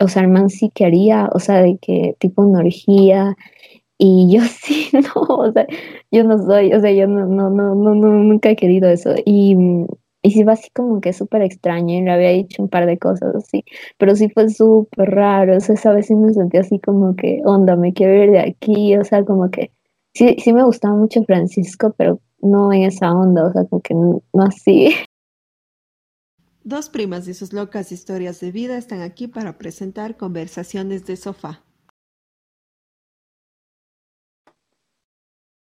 o sea, el man sí quería, o sea, de que tipo una orgía, y yo sí, no, o sea, yo no soy, o sea, yo no, no, no, no, nunca he querido eso. Y, y sí fue así como que súper extraño y le había dicho un par de cosas así, pero sí fue súper raro, o sea, vez sí me sentí así como que, onda, me quiero ir de aquí, o sea, como que sí, sí me gustaba mucho Francisco, pero no en esa onda, o sea, como que no, no así. Dos primas y sus locas historias de vida están aquí para presentar conversaciones de sofá.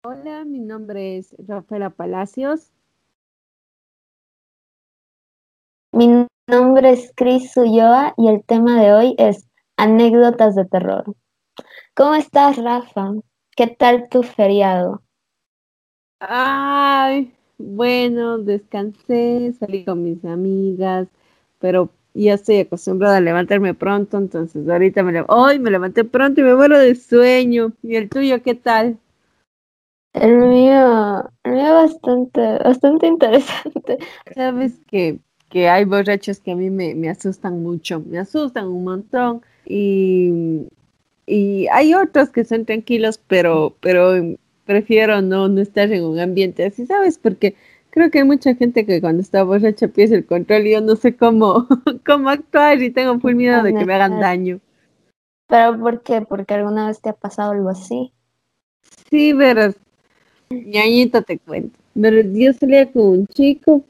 Hola, mi nombre es Rafaela Palacios. Mi nombre es Cris Ulloa y el tema de hoy es anécdotas de terror. ¿Cómo estás, Rafa? ¿Qué tal tu feriado? Ay, bueno, descansé, salí con mis amigas, pero ya estoy acostumbrada a levantarme pronto, entonces ahorita me hoy me levanté pronto y me muero de sueño. ¿Y el tuyo qué tal? El mío, el mío bastante, bastante interesante. Sabes que, que hay borrachos que a mí me, me asustan mucho, me asustan un montón y, y hay otros que son tranquilos, pero, pero prefiero no, no estar en un ambiente así, ¿sabes? Porque creo que hay mucha gente que cuando está borracha pierde el control y yo no sé cómo, cómo actuar y tengo full miedo de que me hagan daño. ¿Pero por qué? ¿Porque alguna vez te ha pasado algo así? Sí, pero ñañita te cuento. Pero yo salía con un chico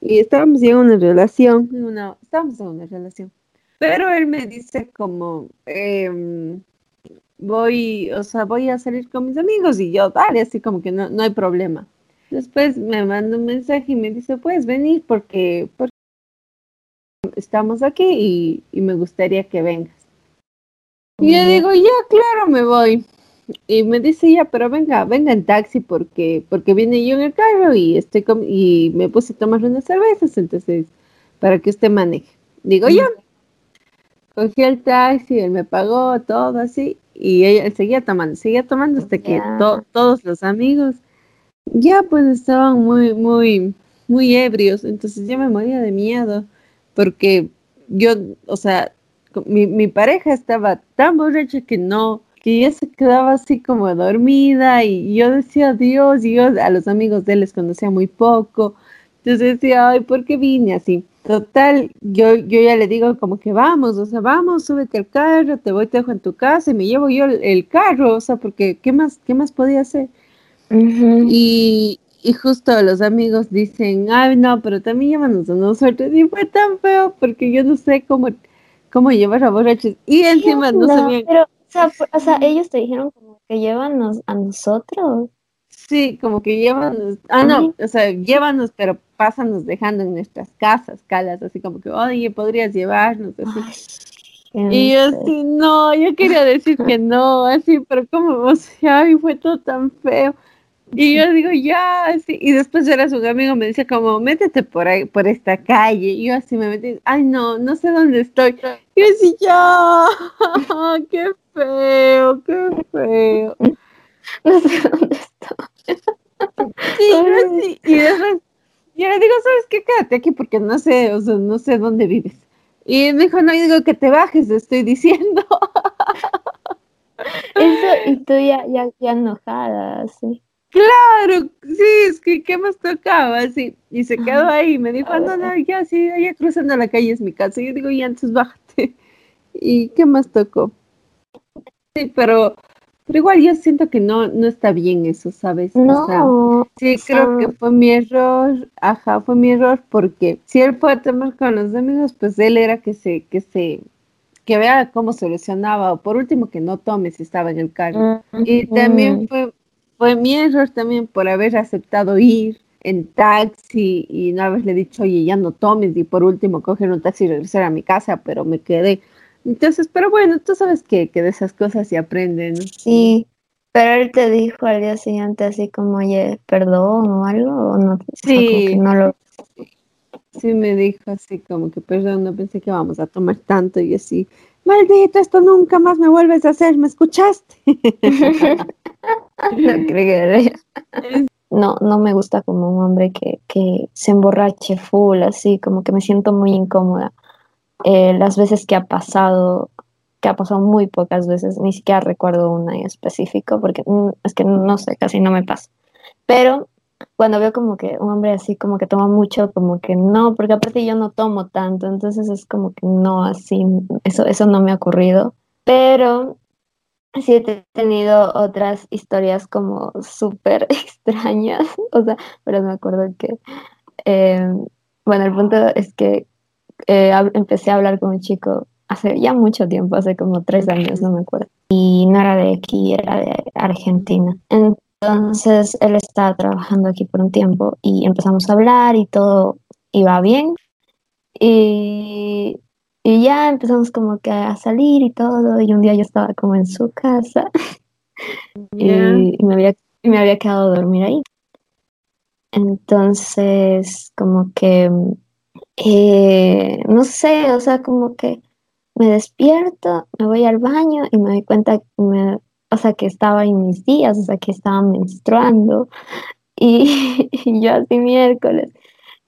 y estábamos en una relación, una, estábamos en una relación. Pero él me dice como, eh, voy, o sea, voy a salir con mis amigos y yo, dale, así como que no, no hay problema. Después me manda un mensaje y me dice, puedes venir porque, porque estamos aquí y, y me gustaría que vengas. Y yo digo, ya, claro, me voy. Y me dice, ya, pero venga, venga en taxi porque, porque viene yo en el carro y estoy y me puse a tomar unas cervezas, entonces, para que usted maneje. Digo, ya. Cogí el taxi, él me pagó todo así, y ella seguía tomando, seguía tomando hasta que todos los amigos ya pues estaban muy, muy, muy ebrios, entonces yo me moría de miedo, porque yo, o sea, mi, mi pareja estaba tan borracha que no, que ella se quedaba así como dormida y yo decía Dios y yo a los amigos de él les conocía muy poco. Entonces decía, ay, ¿por qué vine así? Total, yo, yo ya le digo como que vamos, o sea, vamos, súbete al carro, te voy, te dejo en tu casa y me llevo yo el, carro, o sea, porque ¿qué más, qué más podía hacer? y, y justo los amigos dicen, ay, no, pero también llévanos a nosotros. Y fue tan feo porque yo no sé cómo, cómo llevar a borrachos. Y encima no sabían. Pero, o sea, ellos te dijeron como que llévanos a nosotros. Sí, como que llévanos, ah, no, o sea, llévanos, pero pásanos dejando en nuestras casas, calas, así como que, oye, podrías llevarnos, y yo así, no, yo quería decir que no, así, pero como, o sea, y fue todo tan feo. Y yo digo, ya, así, y después era su amigo, me dice como, métete por ahí, por esta calle, y yo así me metí, ay no, no sé dónde estoy. Y yo así, ya, qué feo, qué feo. No sé dónde estoy. Sí, y después yo le digo, ¿sabes qué? Quédate aquí porque no sé, o sea, no sé dónde vives. Y me dijo, no, yo digo que te bajes, estoy diciendo. Eso, y tú ya, ya, ya enojada, sí. Claro, sí, es que ¿qué más tocaba? Sí, y se quedó ahí y me dijo, no, no, ya, sí, allá cruzando la calle es mi casa. Y yo digo, ya, entonces bájate. ¿Y qué más tocó? Sí, pero pero igual yo siento que no, no está bien eso, ¿sabes? No. sí, creo que fue mi error, ajá, fue mi error porque si él puede tomar con los amigos, pues él era que se, que se, que vea cómo solucionaba, o por último que no tome si estaba en el carro. Y también fue, fue mi error también por haber aceptado ir en taxi y no haberle dicho, oye, ya no tomes, y por último coger un taxi y regresar a mi casa, pero me quedé entonces, pero bueno, tú sabes que, que de esas cosas se aprenden. Sí, pero él te dijo al día siguiente así como, oye, perdón o algo, o no. Sí, no lo... sí me dijo así como que, perdón, no pensé que vamos a tomar tanto y así, maldito, esto nunca más me vuelves a hacer, ¿me escuchaste? no creeré. No, no me gusta como un hombre que, que se emborrache full, así como que me siento muy incómoda eh, las veces que ha pasado, que ha pasado muy pocas veces, ni siquiera recuerdo una en específico, porque mm, es que no sé, casi no me pasa. Pero cuando veo como que un hombre así como que toma mucho, como que no, porque aparte yo no tomo tanto, entonces es como que no, así, eso, eso no me ha ocurrido. Pero sí he tenido otras historias como súper extrañas, o sea, pero me acuerdo que, eh, bueno, el punto es que eh, empecé a hablar con un chico hace ya mucho tiempo, hace como tres años, no me acuerdo, y no era de aquí, era de Argentina. Entonces él estaba trabajando aquí por un tiempo y empezamos a hablar y todo iba bien. Y y ya empezamos como que a salir y todo, y un día yo estaba como en su casa y, me, había, me había quedado a dormir ahí. Entonces, como que, eh, no sé, o sea, como que me despierto, me voy al baño y me doy cuenta, me, o sea, que estaba en mis días, o sea, que estaba menstruando y, y yo así miércoles.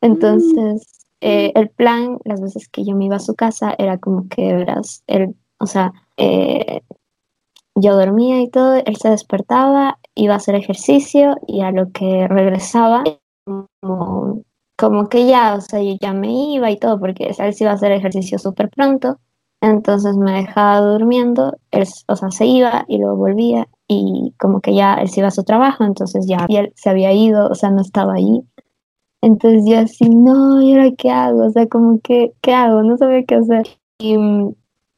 Mm. Entonces, eh, el plan, las veces que yo me iba a su casa, era como que, verás, él, o sea, eh, yo dormía y todo, él se despertaba, iba a hacer ejercicio y a lo que regresaba, como, como que ya, o sea, yo ya me iba y todo, porque él se iba a hacer ejercicio súper pronto, entonces me dejaba durmiendo, él, o sea, se iba y luego volvía y como que ya él se iba a su trabajo, entonces ya y él se había ido, o sea, no estaba ahí. Entonces yo así, no, ¿y ahora qué hago? O sea, como que, ¿qué hago? No sabía qué hacer. Y,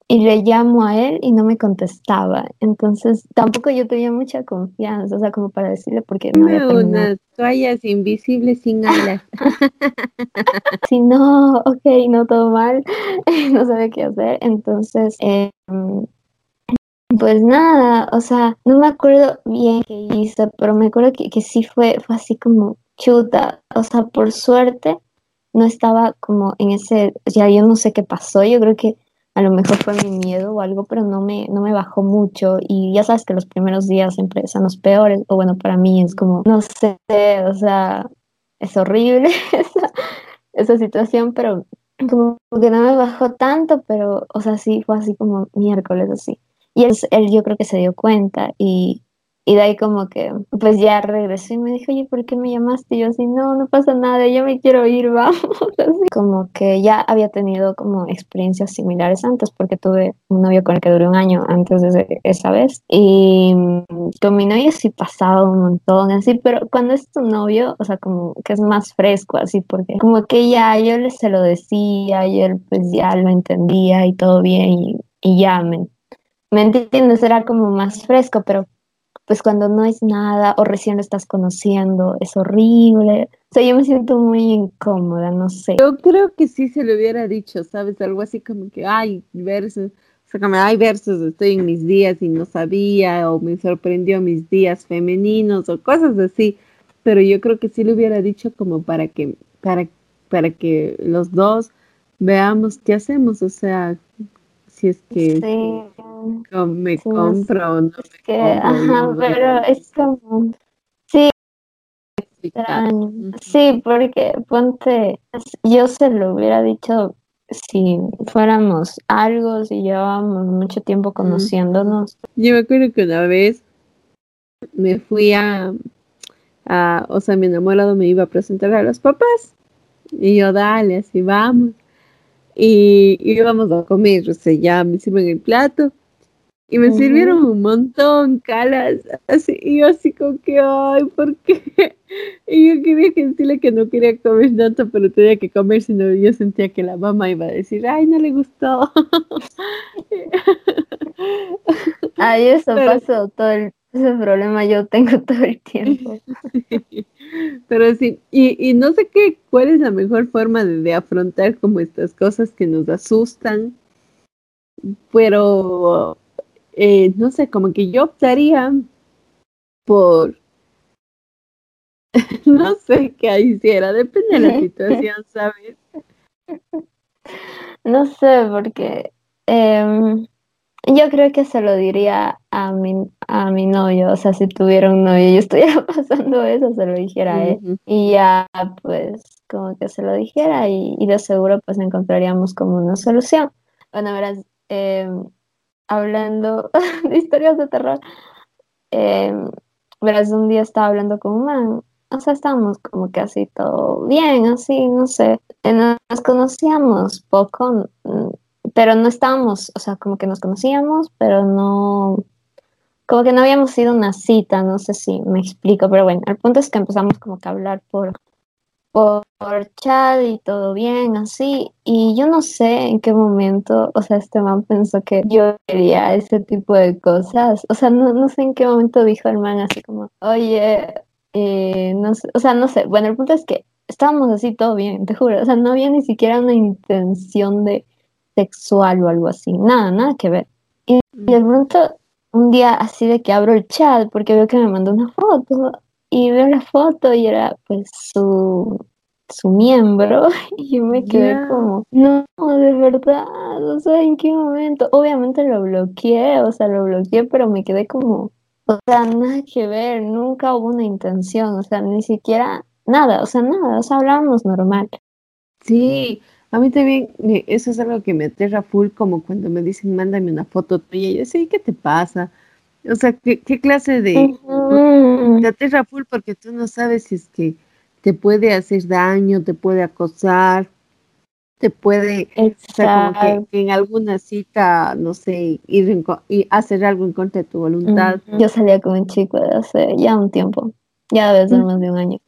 y le llamo a él y no me contestaba. Entonces tampoco yo tenía mucha confianza, o sea, como para decirle porque no había unas toallas invisibles sin alas. sí, no, ok, no todo mal, no sabía qué hacer. Entonces, em, pues nada, o sea, no me acuerdo bien qué hice, pero me acuerdo que, que sí fue, fue así como chuta, o sea, por suerte no estaba como en ese, ya yo no sé qué pasó, yo creo que a lo mejor fue mi miedo o algo, pero no me, no me bajó mucho y ya sabes que los primeros días siempre son los peores, o bueno, para mí es como, no sé, o sea, es horrible esa, esa situación, pero como que no me bajó tanto, pero, o sea, sí, fue así como miércoles así. Y él, él yo creo que se dio cuenta y, y de ahí como que, pues ya regresó y me dijo, oye, ¿por qué me llamaste? Y yo así, no, no pasa nada, yo me quiero ir, vamos. Así como que ya había tenido como experiencias similares antes, porque tuve un novio con el que duré un año antes de esa vez. Y con mi novio sí pasaba un montón, así, pero cuando es tu novio, o sea, como que es más fresco, así, porque como que ya yo le se lo decía y él pues ya lo entendía y todo bien y, y ya me, me entiendes, era como más fresco, pero pues cuando no es nada o recién lo estás conociendo, es horrible. O sea, yo me siento muy incómoda, no sé. Yo creo que sí se le hubiera dicho, ¿sabes? Algo así como que, ay, versos, o sea, ay, versos, estoy en mis días y no sabía, o me sorprendió mis días femeninos, o cosas así. Pero yo creo que sí le hubiera dicho como para que, para, para que los dos veamos qué hacemos, o sea, si es que me compro o no me Ajá, pero es como... Sí, sí, porque ponte, yo se lo hubiera dicho si fuéramos algo, si llevábamos mucho tiempo conociéndonos. Yo me acuerdo que una vez me fui a, a, o sea, mi enamorado me iba a presentar a los papás y yo, dale, así vamos y, íbamos a comer, o sea, ya me sirven el plato y me sirvieron un montón, calas, así, y yo así como que, ay, ¿por qué? Y yo quería decirle que no quería comer tanto, pero tenía que comer, sino yo sentía que la mamá iba a decir, ay, no le gustó. Ay, eso pasó todo el, ese problema yo tengo todo el tiempo. Pero sí, y, y, no sé qué, cuál es la mejor forma de, afrontar como estas cosas que nos asustan, pero eh, no sé, como que yo optaría por, no sé qué hiciera, depende de la situación, ¿sabes? No sé, porque em, yo creo que se lo diría a mi, a mi novio, o sea, si tuviera un novio y estuviera pasando eso, se lo dijera a él. Y ya, pues, como que se lo dijera y, de seguro, pues, encontraríamos como una solución. Bueno, verás, em, hablando de historias de terror, em, verás, un día estaba hablando con un man, o sea, estábamos como que así todo bien, así, no sé, eh, nos conocíamos poco, pero no estábamos, o sea, como que nos conocíamos, pero no como que no habíamos sido una cita, no sé si me explico, pero bueno, el punto es que empezamos como que a hablar por, por, chat y todo bien, así, y yo no sé en qué momento, o sea, este man pensó que yo quería ese tipo de cosas, o sea, no, no sé en qué momento dijo el man así como, oye, eh, no sé, o sea, no sé, bueno, el punto es que estábamos así todo bien, te juro, o sea, no había ni siquiera una intención de sexual o algo así, nada, nada que ver. Y, y de pronto un día así de que abro el chat porque veo que me mandó una foto y veo la foto y era pues su, su miembro y yo me quedé como, no, de verdad, o sea, ¿en qué momento? Obviamente lo bloqueé, o sea, lo bloqueé, pero me quedé como, o sea, nada que ver, nunca hubo una intención, o sea, ni siquiera nada, o sea, nada, o sea, hablábamos normal. Sí, a mí también eso es algo que me aterra full, como cuando me dicen, mándame una foto tuya. Y yo, sí, ¿qué te pasa? O sea, ¿qué, clase de... Te aterra full porque tú no sabes si es que te puede hacer daño, te puede acosar, te puede... O sea, como que, en alguna cita, no sé, ir y hacer algo en contra de tu voluntad. Yo salía con un chico de hace ya un tiempo, ya debe ser más de un año.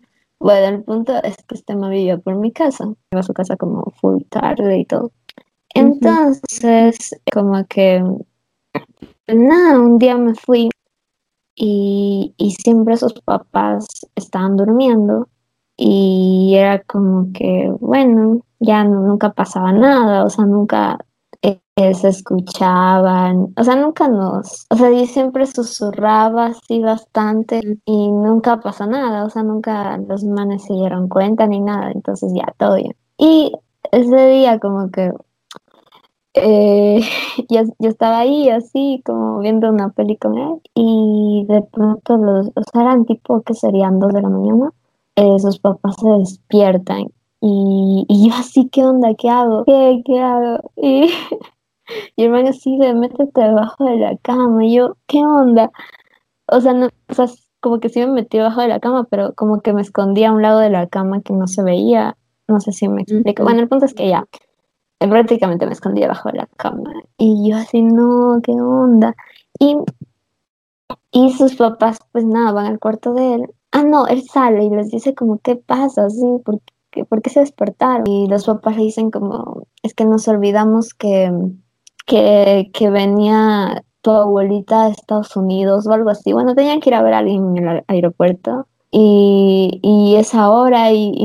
Bueno, el punto es que este me vivía por mi casa. Iba a su casa como full tarde y todo. Entonces, como que, nada, un día me fui y, y siempre sus papás estaban durmiendo y era como que, bueno, ya nunca pasaba nada, o sea, nunca se escuchaban, o sea, nunca nos, o sea, yo siempre susurraba así bastante y nunca pasó nada, o sea, nunca los manes se dieron cuenta ni nada, entonces ya, todo bien. Y ese día como que eh, yo, estaba ahí así como viendo una peli con él y de pronto los, o sea, eran tipo que serían dos de la mañana, eh, sus papás se despiertan y, y yo así, ¿qué onda? ¿Qué hago? ¿Qué, qué hago? Y Y el man así de métete debajo de la cama. Y yo, ¿qué onda? O sea, no, o sea, como que sí me metí debajo de la cama, pero como que me escondía a un lado de la cama que no se veía. No sé si me explico. Bueno, el punto es que ya, prácticamente me escondí debajo de la cama. Y yo así, no, ¿qué onda? Y, y sus papás, pues nada, van al cuarto de él. Ah, no, él sale y les dice como, ¿qué pasa? Sí, ¿por ¿por qué se despertaron? Y los papás le dicen como, es que nos olvidamos que que, venía tu abuelita de Estados Unidos o algo así. Bueno, tenían que ir a ver a alguien en el aeropuerto. Y, y esa hora y,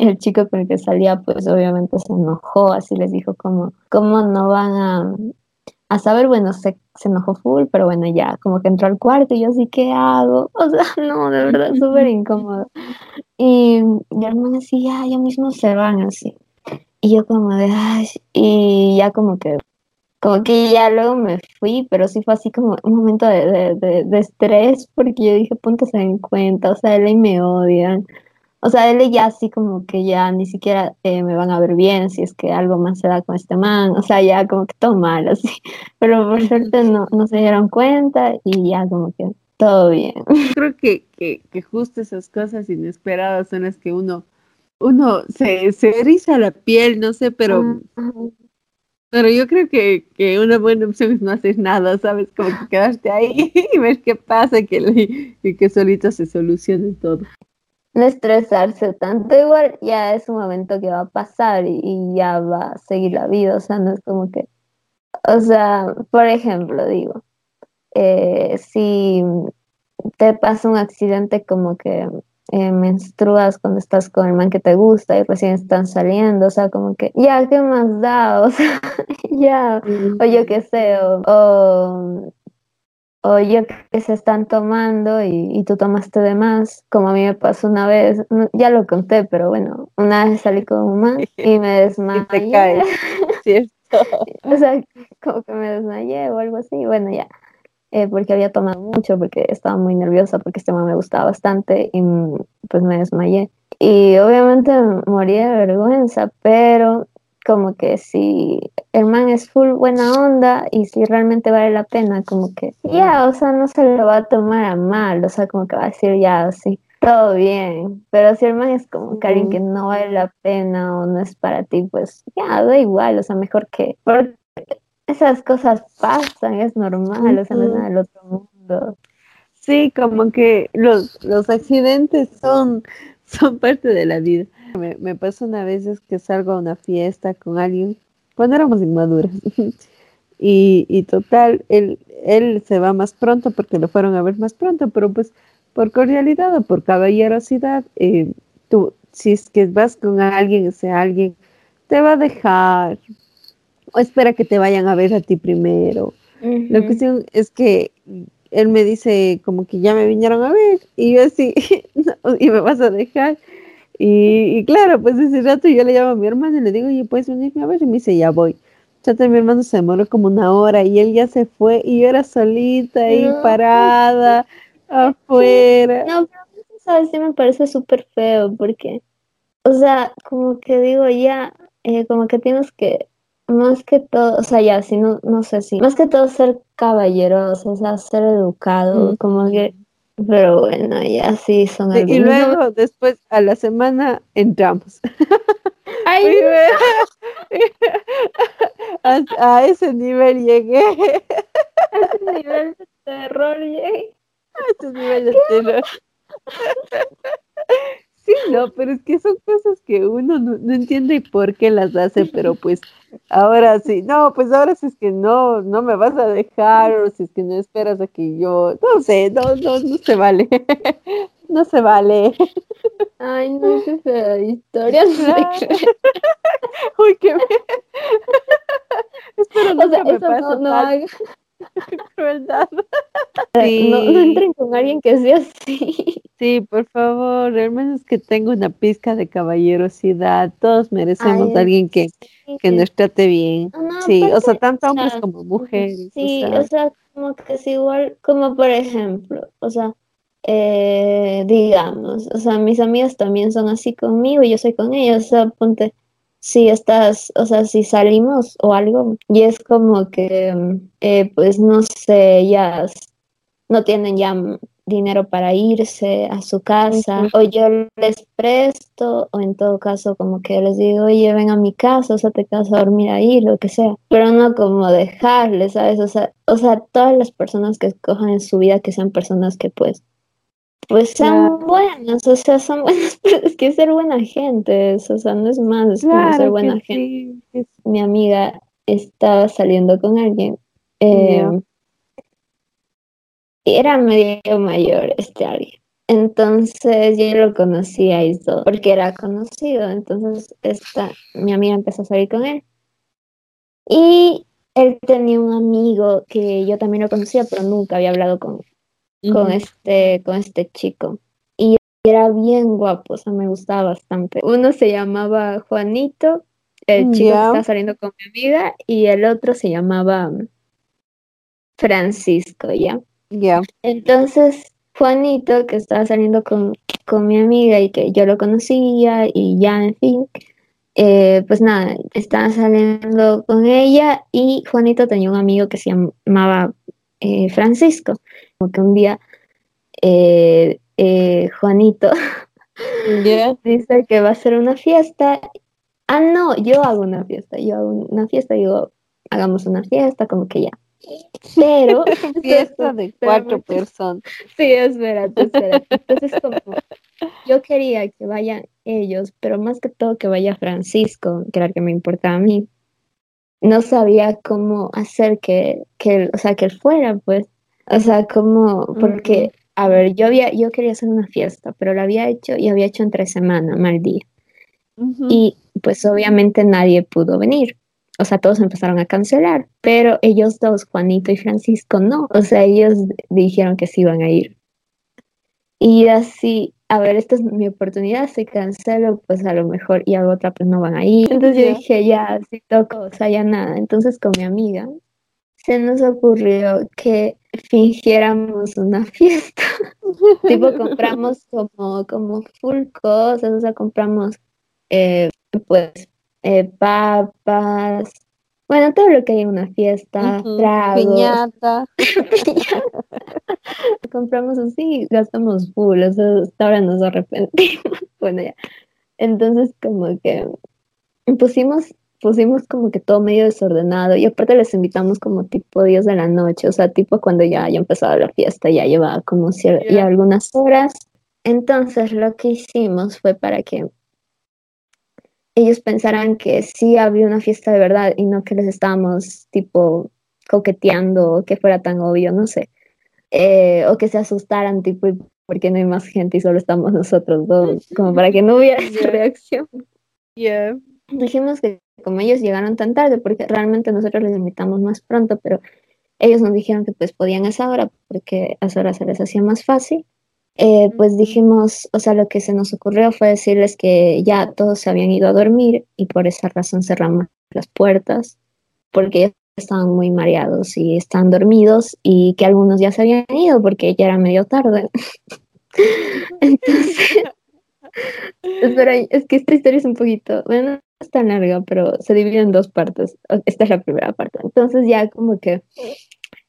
el chico con el que salía pues obviamente se enojó, así les dijo como, ¿cómo no van a, saber? Bueno, se, se enojó full, pero bueno, ya como que entró al cuarto y yo así, ¿qué hago? O sea, no, de verdad, súper incómodo. Y, mi hermano así, ya, ya mismo se van así. Y yo como de, ay, y ya como que como que ya luego me fui, pero sí fue así como un momento de, de, estrés porque yo dije, punto se den cuenta, o sea, él y me odian. O sea, él ya así como que ya ni siquiera eh, me van a ver bien si es que algo más se da con este man, o sea, ya como que todo mal, así. Pero por suerte no, no se dieron cuenta y ya como que todo bien. Creo que, que, que justo esas cosas inesperadas son las que uno, uno se, se eriza la piel, no sé, pero... Pero yo creo que, que, una buena opción es no hacer nada, ¿sabes? Como que quedarte ahí y ver qué pasa que, y que solito se solucione todo. No estresarse tanto, igual ya es un momento que va a pasar y, ya va a seguir la vida, o sea, no es como que, o sea, por ejemplo, digo, eh, si te pasa un accidente como que eh, menstruas cuando estás con el man que te gusta y recién están saliendo, o sea, como que, ya, ¿qué más da? O sea, ya, o yo qué sé, o, o, yo que se están tomando y, tú tomaste de más, como a mí me pasó una vez, ya lo conté, pero bueno, una vez salí con un man y me desmayé. y te caes, ¿cierto? o sea, como que me desmayé o algo así, bueno, ya. Eh, porque había tomado mucho, porque estaba muy nerviosa, porque este man me gustaba bastante y mm, pues me desmayé. Y obviamente moría de vergüenza, pero como que si el man es full buena onda y si realmente vale la pena, como que ya, o sea, no se lo va a tomar a mal, o sea, como que va a decir ya, sí, todo bien, pero si el man es como que alguien que no vale la pena o no es para ti, pues ya, da igual, o sea, mejor que, porque esas cosas pasan, es normal, o sea, no es nada del otro mundo. Sí, como que los, los accidentes son, son parte de la vida. Me, me pasa una vez es que salgo a una fiesta con alguien cuando éramos inmaduras. y, y total, él, él se va más pronto porque lo fueron a ver más pronto, pero pues por cordialidad o por caballerosidad, eh, tú, si es que vas con alguien, ese alguien te va a dejar o espera que te vayan a ver a ti primero. La cuestión es que él me dice como que ya me vinieron a ver y yo así, y me vas a dejar. Y, claro, pues ese rato yo le llamo a mi hermano y le digo, oye, ¿puedes venirme a ver? Y me dice, ya voy. Chate, mi hermano se demoró como una hora y él ya se fue y yo era solita ahí parada afuera. No, pero sabes, sí me parece súper feo porque, o sea, como que digo ya, eh, como que tienes que, más que todo, o sea, ya, si no, no sé si, más que todo ser caballeroso, o sea, ser educado, como que pero bueno, ya sí son sí, Y luego, después, a la semana, entramos. Ay, a, a, ese nivel llegué. A ese nivel de terror llegué. A ese nivel de terror. No, pero es que son cosas que uno no, no, entiende por qué las hace, pero pues ahora sí, no, pues ahora si es que no, no me vas a dejar o si es que no esperas a que yo, no sé, no, no, no se vale, no se vale. Ay, no, qué fea historia. Uy, qué Espero no o sea, me pase no, no haga. Crueldad. Sí. No, no entren con alguien que sea así. Sí, por favor, al menos que tenga una pizca de caballerosidad. Todos merecemos Ay, a alguien que, sí. que nos trate bien. No, Sí, o sea, tanto o hombres sea, como mujeres. Sí, o sea, o sea, como que es igual, como por ejemplo, o sea, eh, digamos, o sea, mis amigas también son así conmigo y yo soy con ellas, o sea, ponte, si estás, o sea, si salimos o algo, y es como que, mm, eh, pues no sé, ya s- no tienen ya dinero para irse a su casa, o yo les presto, o en todo caso como que les digo, oye, ven a mi casa, o sea, te quedas a dormir ahí, lo que sea, pero no como dejarles, ¿sabes? O sea, o sea, todas las personas que escojan en su vida que sean personas que pues pues sean Claro. buenas, o sea, son buenas, pero es que ser buena gente, o sea, no es más, es como ser buena gente. sí. Mi amiga estaba saliendo con alguien, eh, y era medio mayor este alguien. Entonces yo lo conocía y todo, porque era conocido. Entonces esta, mi amiga empezó a salir con él. Y él tenía un amigo que yo también lo conocía, pero nunca había hablado con, con este, con este chico. Y era bien guapo, o sea, me gustaba bastante. Uno se llamaba Juanito, el chico que estaba saliendo con mi amiga, y el otro se llamaba Francisco, ¿ya? Ya. Entonces, Juanito, que estaba saliendo con, con mi amiga y que yo lo conocía, y ya, en fin, eh, pues nada, estaba saliendo con ella y Juanito tenía un amigo que se llamaba eh, Francisco. Como que un día eh, eh, Juanito Ya. dice que va a hacer una fiesta. Ah, no, yo hago una fiesta, yo hago una fiesta, digo, hagamos una fiesta, como que ya. Pero, Fiesta de cuatro personas. Sí, espérate, espérate. Entonces, como yo quería que vayan ellos, pero más que todo que vaya Francisco, que era el que me importaba a mí. No sabía cómo hacer que, que él, o sea, que él fuera, pues. O sea, como, porque, a ver, yo había, yo quería hacer una fiesta, pero la había hecho y había hecho entre semana, mal día. Y pues obviamente nadie pudo venir. O sea, todos empezaron a cancelar, pero ellos dos, Juanito y Francisco, no. O sea, ellos dijeron que sí iban a ir. Y así, a ver, esta es mi oportunidad, si cancelo, pues a lo mejor y a otra pues no van a ir. Entonces yo dije, ya, si toco, o sea, ya nada. Entonces con mi amiga se nos ocurrió que fingiéramos una fiesta. tipo, compramos como, como full cosas, o sea, compramos eh, pues eh, papas, bueno, todo lo que hay en una fiesta, tragos. Piñata. compramos así, gastamos full, o sea, hasta ahora nos arrepentimos. bueno, ya. Entonces, como que pusimos pusimos como que todo medio desordenado y aparte les invitamos como tipo días de la noche, o sea, tipo cuando ya haya empezado la fiesta, ya llevaba como ya algunas horas. Entonces lo que hicimos fue para que ellos pensaran que sí había una fiesta de verdad y no que les estábamos tipo coqueteando o que fuera tan obvio, no sé. Eh, o que se asustaran tipo porque no hay más gente y solo estamos nosotros dos, como para que no hubiera esa reacción. Yeah. Dijimos que como ellos llegaron tan tarde, porque realmente nosotros les invitamos más pronto, pero ellos nos dijeron que pues podían a esa hora, porque a esa hora se les hacía más fácil. Eh, pues dijimos, o sea, lo que se nos ocurrió fue decirles que ya todos se habían ido a dormir y por esa razón cerramos las puertas, porque ellos estaban muy mareados y estaban dormidos y que algunos ya se habían ido porque ya era medio tarde. Entonces, es que esta historia es un poquito, bueno, es tan larga, pero se divide en dos partes. Esta es la primera parte. Entonces ya como que,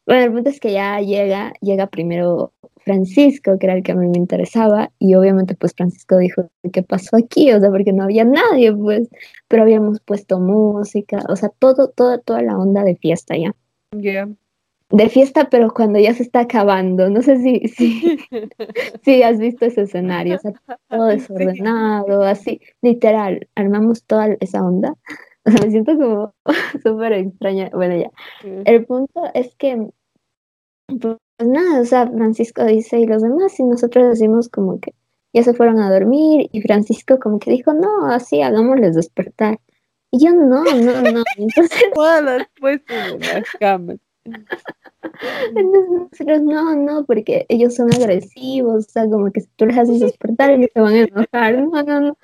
bueno, el punto es que ya llega, llega primero Francisco, que era el que a mí me interesaba, y obviamente pues Francisco dijo, ¿qué pasó aquí? O sea, porque no había nadie, pues, pero habíamos puesto música, o sea, todo, todo, toda la onda de fiesta ya. Yeah de fiesta, pero cuando ya se está acabando. No sé si, si, si has visto ese escenario, o sea, todo desordenado, así, literal, armamos toda esa onda. O sea, me siento como súper extraña. Bueno, ya. El punto es que, pues nada, o sea, Francisco dice y los demás, y nosotros decimos como que ya se fueron a dormir, y Francisco como que dijo, no, así, hagámosles despertar. Y yo, no, no, no. Entonces, las puesto en las camas. Entonces no, no, porque ellos son agresivos, o sea, como que si tú les haces despertar, ellos se van a enojar, no, no, no.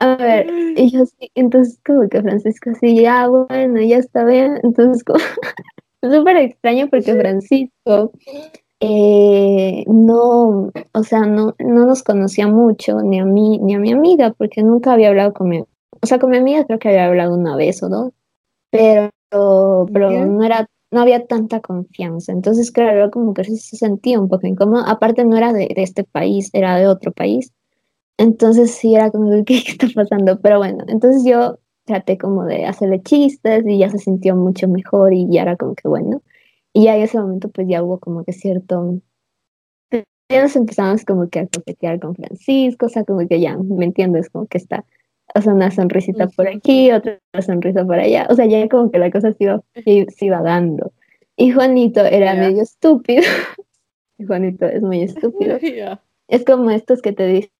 A ver, ellos sí, entonces como que Francisco así, ya bueno, ya está bien, entonces como, súper extraño porque Francisco eh, no, o sea, no, no nos conocía mucho, ni a mí, ni a mi amiga, porque nunca había hablado con mi, o sea, con mi amiga creo que había hablado una vez o dos, pero, pero no era no había tanta confianza. Entonces, claro, como que se sentía un poco incómodo. Aparte, no era de, este país, era de otro país. Entonces, sí, era como, ¿qué, ¿qué está pasando? Pero bueno, entonces yo traté como de hacerle chistes y ya se sintió mucho mejor y ya era como que bueno. Y ya en ese momento, pues ya hubo como que cierto. Ya nos empezamos como que a coquetear con Francisco, o sea, como que ya, ¿me entiendes? Como que está o sea, una sonrisita por aquí, otra sonrisa por allá, o sea, ya como que la cosa se iba, se iba dando. Y Juanito era medio estúpido. Juanito es muy estúpido. Es como estos que te dicen,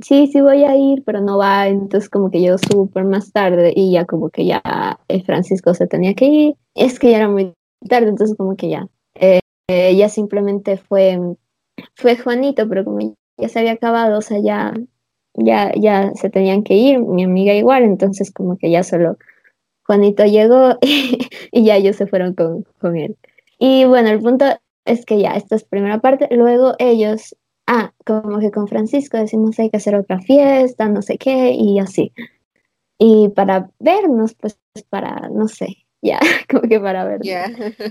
sí, sí voy a ir, pero no va, entonces como que yo súper más tarde y ya como que ya el Francisco se tenía que ir. Es que ya era muy tarde, entonces como que ya. Eh, ya simplemente fue, fue Juanito, pero como ya se había acabado, o sea, ya ya, ya se tenían que ir, mi amiga igual, entonces como que ya solo Juanito llegó y, ya ellos se fueron con, con, él. Y bueno, el punto es que ya, esta es primera parte, luego ellos, ah, como que con Francisco decimos hay que hacer otra fiesta, no sé qué, y así. Y para vernos, pues para, no sé, ya, como que para vernos.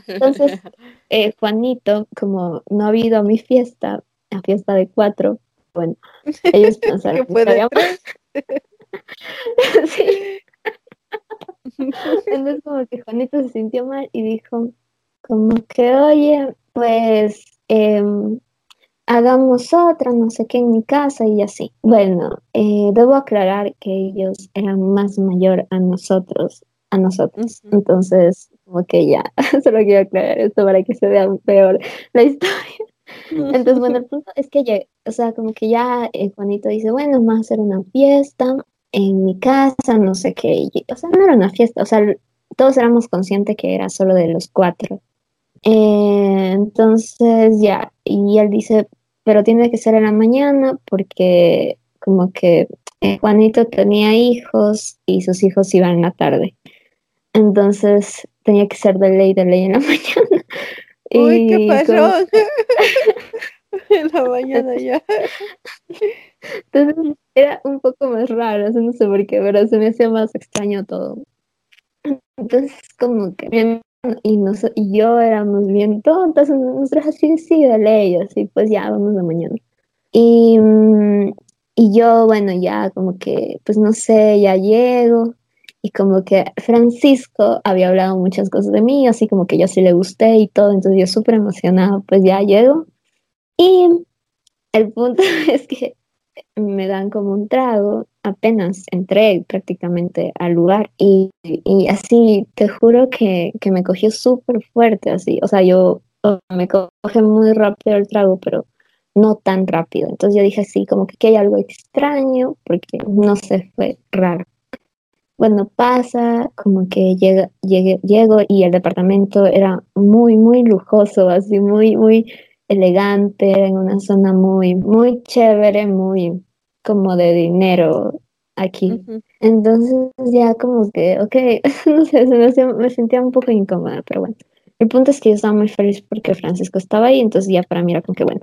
Entonces, eh, Juanito, como no ha habido a mi fiesta, la fiesta de cuatro, bueno, ellos pensaron que puede sí. Entonces como que Juanito se sintió mal y dijo como que, oye, pues em, hagamos otra, no sé qué, en mi casa y así. Bueno, eh, debo aclarar que ellos eran más mayor a nosotros, a nosotros. Entonces, como que ya, solo quiero aclarar esto para que se vea peor la historia. Entonces, bueno, el punto es que, ya, o sea, como que ya eh, Juanito dice, bueno, vamos a hacer una fiesta en mi casa, no sé qué. o sea, no era una fiesta, o sea, todos éramos conscientes que era solo de los cuatro. Eh, entonces, ya, y él dice, pero tiene que ser en la mañana porque como que eh, Juanito tenía hijos y sus hijos iban en la tarde. Entonces tenía que ser de ley, de ley en la mañana. Uy, qué pasó. en la mañana ya. Entonces era un poco más raro, no sé por qué, pero se me hacía más extraño todo. Entonces, como que mi y, nos, y yo éramos bien tontas, nosotros así, sí, de ley, así, pues ya vamos de mañana. Y, mm, y yo, bueno, ya como que, pues no sé, ya llego. Y como que Francisco había hablado muchas cosas de mí, así como que yo sí le gusté y todo, entonces yo súper emocionada, pues ya llego. Y el punto es que me dan como un trago, apenas entré prácticamente al lugar y, y así, te juro que, que me cogió súper fuerte, así, o sea, yo me coge muy rápido el trago, pero no tan rápido. Entonces yo dije así, como que aquí hay algo extraño, porque no sé, fue raro. Bueno, pasa, como que llega, llegué, llego y el departamento era muy, muy lujoso, así, muy, muy elegante, en una zona muy, muy chévere, muy como de dinero aquí. Ujú. Entonces ya como que, ok, no sé, me, me sentía un poco incómoda, pero bueno. El punto es que yo estaba muy feliz porque Francisco estaba ahí, entonces ya para mí era como que bueno.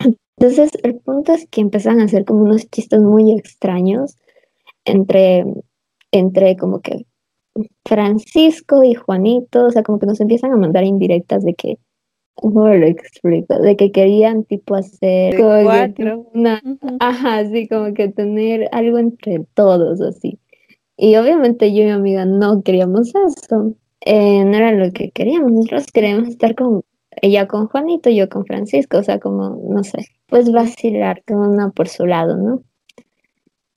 Entonces el punto es que empezaron a hacer como unos chistes muy extraños entre, entre como que Francisco y Juanito, o sea, como que nos empiezan a mandar indirectas de que, ¿cómo lo explico? De que querían tipo hacer como cuatro. una. Ajá, sí, como que tener algo entre todos, así. Y obviamente yo y mi amiga no queríamos eso. Eh, no era lo que queríamos. Nosotros queríamos estar con ella con Juanito, yo con Francisco, o sea, como, no sé, pues vacilar cada una por su lado, ¿no?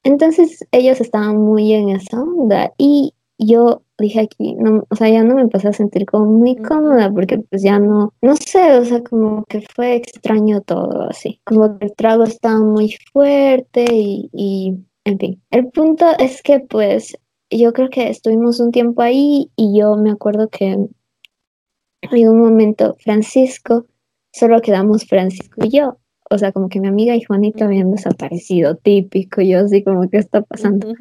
Entonces ellos estaban muy en esa onda y yo dije aquí, no, o sea, ya no me empecé a sentir como muy cómoda porque pues ya no, no sé, o sea, como que fue extraño todo así, como que el trago estaba muy fuerte y, y en fin, el punto es que pues yo creo que estuvimos un tiempo ahí y yo me acuerdo que en un momento Francisco, solo quedamos Francisco y yo. O sea, como que mi amiga y Juanito habían desaparecido, típico, yo así como, ¿qué está pasando?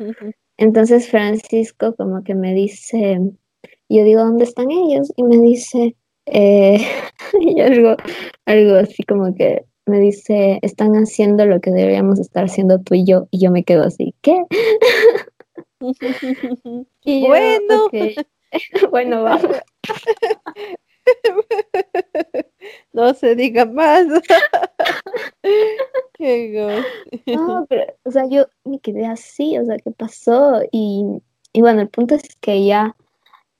Entonces Francisco como que me dice, yo digo, ¿dónde están ellos? Y me dice, eh, y algo, algo así como que me dice, están haciendo lo que deberíamos estar haciendo tú y yo. Y yo me quedo así, ¿qué? Y yo, Bueno. Bueno, vamos. No se diga más. Qué No, pero, o sea, yo me quedé así, o sea, ¿qué pasó? Y, y bueno, el punto es que ya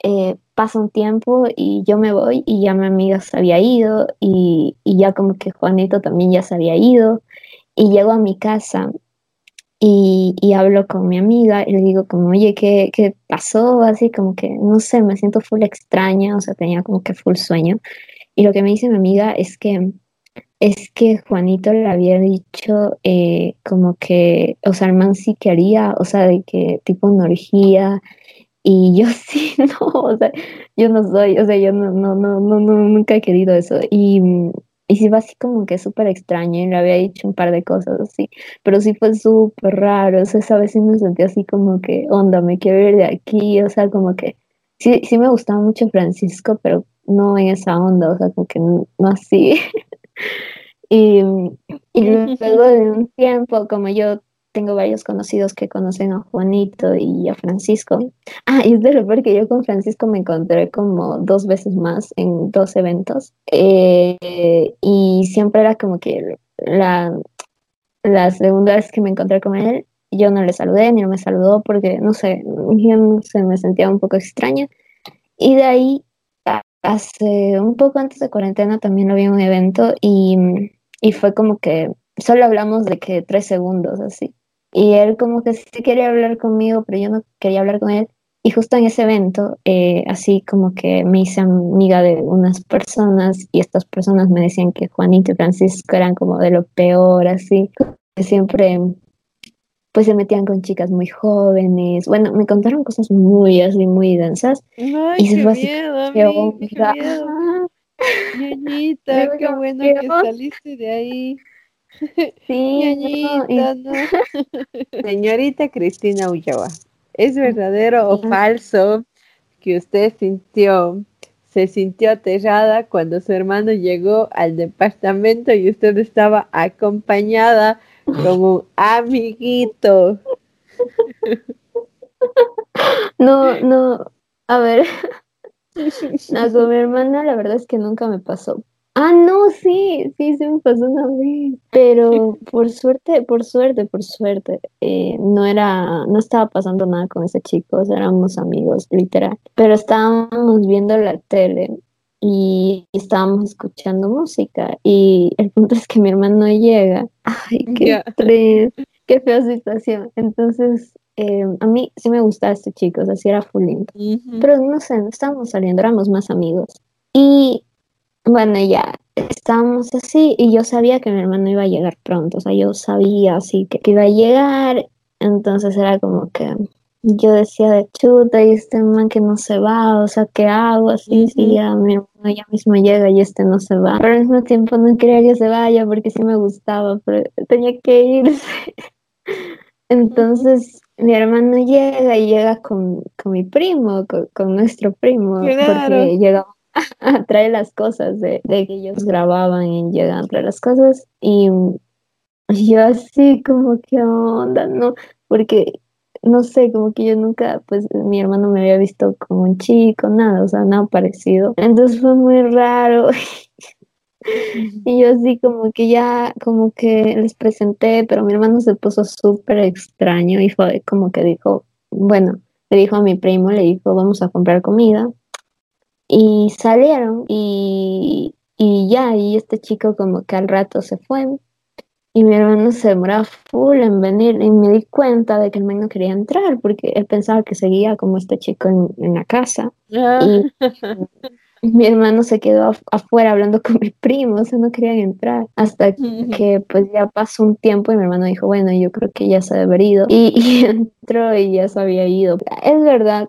eh, pasa un tiempo y yo me voy y ya mi amiga se había ido y, y ya como que Juanito también ya se había ido y llego a mi casa y, y hablo con mi amiga y le digo como, oye, ¿qué, qué pasó? Así como que, no sé, me siento full extraña, o sea, tenía como que full sueño. Y lo que me dice mi amiga es que es que Juanito le había dicho eh, como que, o sea, el man sí quería, o sea, de que tipo una orgía, y yo sí, no, o sea, yo no soy, o sea, yo no, no, no, no, nunca he querido eso. Y, y sí fue así como que súper extraño, y le había dicho un par de cosas así, pero sí fue súper raro, o sea, vez sí me sentí así como que, onda, me quiero ir de aquí, o sea, como que sí, sí me gustaba mucho Francisco, pero no en esa onda, o sea, como que no, así. Y, luego de un tiempo, como yo tengo varios conocidos que conocen a Juanito y a Francisco. Ah, y es de lo peor que yo con Francisco me encontré como dos veces más en dos eventos. Eh, y siempre era como que la, la segunda vez que me encontré con él, yo no le saludé ni no me saludó porque, no sé, yo sé, me sentía un poco extraña. Y de ahí, hace un poco antes de cuarentena, también en un evento y, y fue como que solo hablamos de que tres segundos así. Y él como que sí quería hablar conmigo, pero yo no quería hablar con él. Y justo en ese evento, eh, así como que me hice amiga de unas personas y estas personas me decían que Juanito y Francisco eran como de lo peor, así, que siempre pues se metían con chicas muy jóvenes. Bueno, me contaron cosas muy así, muy densas. Ay, Y se qué fue así, miedo, Qué amiga, qué miedo. Ñañita, qué bueno ¿qué que saliste de ahí. Sí, no, y Ñañita, no. Señorita Cristina Ulloa, ¿es verdadero o falso que usted sintió se sintió aterrada cuando su hermano llegó al departamento y usted estaba acompañada como un amiguito. No, no, a ver, no, con hermana la verdad es que nunca me pasó. Ah, no, sí, sí, se me pasó una vez, pero por suerte, por suerte, por suerte, eh, no era, no estaba pasando nada con ese chico, éramos amigos, literal, pero estábamos viendo la tele y estábamos escuchando música y el punto es que mi hermano llega, ay, qué triste, qué fea situación, entonces eh, a mí sí me gustaba este chico, o sea, sí era full lindo. Pero no sé, no estábamos saliendo, éramos más amigos. Y bueno, ya estábamos así y yo sabía que mi hermano iba a llegar pronto, o sea, yo sabía así que, iba a llegar, entonces era como que yo decía de chuta y este man que no se va, o sea, ¿qué hago? Así, si ya mi hermano ya mismo llega y este no se va. Pero al mismo tiempo no quería que se vaya porque sí me gustaba, pero tenía que irse. Entonces mi hermano llega y llega con, mi primo, con, nuestro primo, porque llega a traer las cosas de, que ellos grababan y llegan a traer las cosas y, yo así como que onda, ¿no? Porque no sé, como que yo nunca, pues mi hermano me había visto como un chico, nada, o sea, nada parecido. Entonces fue muy raro. Y yo así como que ya, como que les presenté, pero mi hermano se puso súper extraño y fue como que dijo, bueno, le dijo a mi primo, le dijo, vamos a comprar comida. Y salieron y, y ya, y este chico como que al rato se fue. Y mi hermano se demoraba full en venir y me di cuenta de que el man no quería entrar porque él pensaba que seguía como este chico en, en la casa. Ah. Y mi hermano se quedó afuera hablando con mi primo, o sea, no querían entrar. Hasta que pues ya pasó un tiempo y mi hermano dijo, bueno, yo creo que ya se ha ido. Y, entró y ya se había ido. Es verdad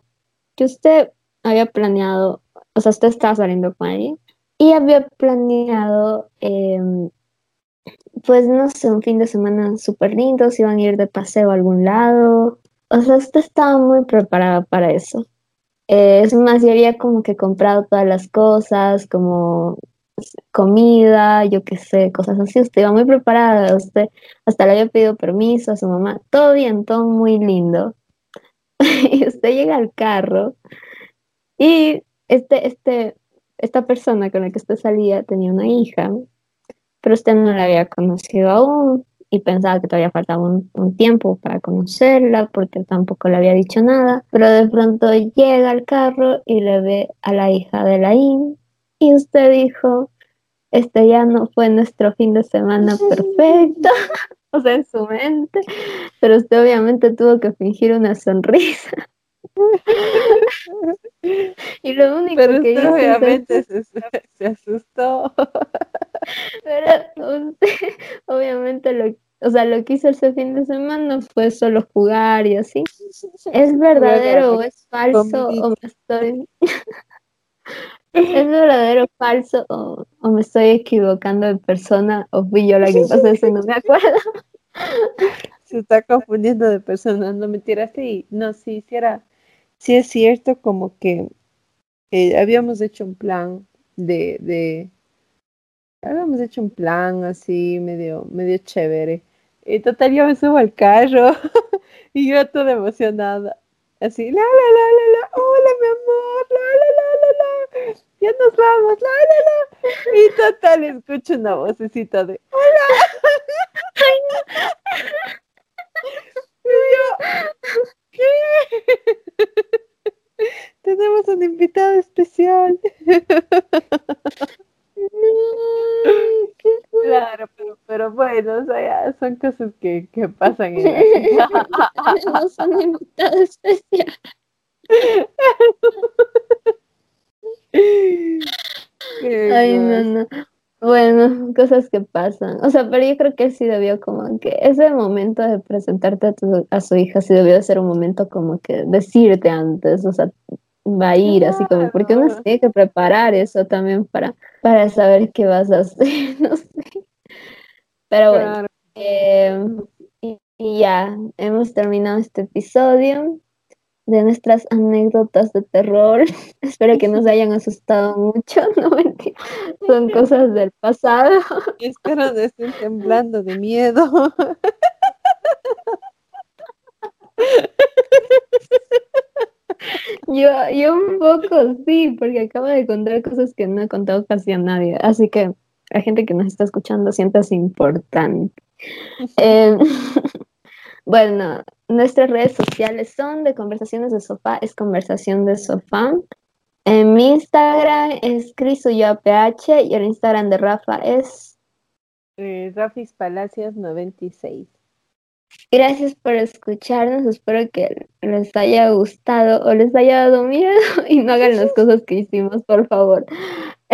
que usted había planeado, o sea, usted estaba saliendo con alguien y había planeado, em, pues no sé, un fin de semana súper lindo, si iban a ir de paseo a algún lado. O sea, usted estaba muy preparada para eso. Eh, es más, yo había como que comprado todas las cosas, como comida, yo qué sé, cosas así. Usted iba muy preparada, usted hasta le había pedido permiso a su mamá. Todo bien, todo muy lindo. y usted llega al carro y este, este, esta persona con la que usted salía tenía una hija, pero usted no la había conocido aún y pensaba que todavía faltaba un, tiempo para conocerla porque tampoco le había dicho nada, pero de pronto llega al carro y le ve a la hija de Laín y usted dijo, este ya no fue nuestro fin de semana perfecto, o sea, en su mente, pero usted obviamente tuvo que fingir una sonrisa. y lo único que hizo obviamente se, se, asustó. Pero obviamente lo, o sea, lo que hizo ese fin de semana fue solo jugar y así. ¿Es verdadero o es falso o me estoy ¿Es verdadero, falso o, me estoy equivocando de persona o fui yo la que pasó eso no me acuerdo? Se está confundiendo de persona, no mentira, sí, no, sí, sí era, sí es cierto como que eh, habíamos hecho un plan de, de, habíamos hecho un plan así medio, medio chévere. Y total yo me subo al carro y yo toda emocionada. Así, la, la, la, la, la, hola, mi amor, la, la, la, la, la, ya nos vamos, la, la, la. Y total, escucho una vocecita de, hola. Y yo, ¿qué? Tenemos un invitado especial. Claro, pero, pero bueno, o sea, son cosas que, que pasan en la No son invitados especiales. Ay, no, no. Bueno, cosas que pasan. O sea, pero yo creo que sí debió como que ese momento de presentarte a, tu, a su hija sí debió de ser un momento como que decirte antes, o sea, va a ir, así como, porque uno tiene que preparar eso también para, para saber qué vas a hacer, no sé. Pero bueno, em, y, ya, hemos terminado este episodio. de nuestras anécdotas de terror. Espero que no se hayan asustado mucho, no mentira. Son cosas del pasado. Espero no estén temblando de miedo. Yo, yo un poco sí, porque acabo de contar cosas que no he contado casi a nadie. Así que la gente que nos está escuchando sientas importante. Eh, bueno, nuestras redes sociales son de Conversaciones de Sofá, es Conversación de Sofá. En mi Instagram es PH y el Instagram de Rafa es eh, Rafis Palacios 96. Gracias por escucharnos, espero que les haya gustado o les haya dado miedo y no hagan las cosas que hicimos, por favor.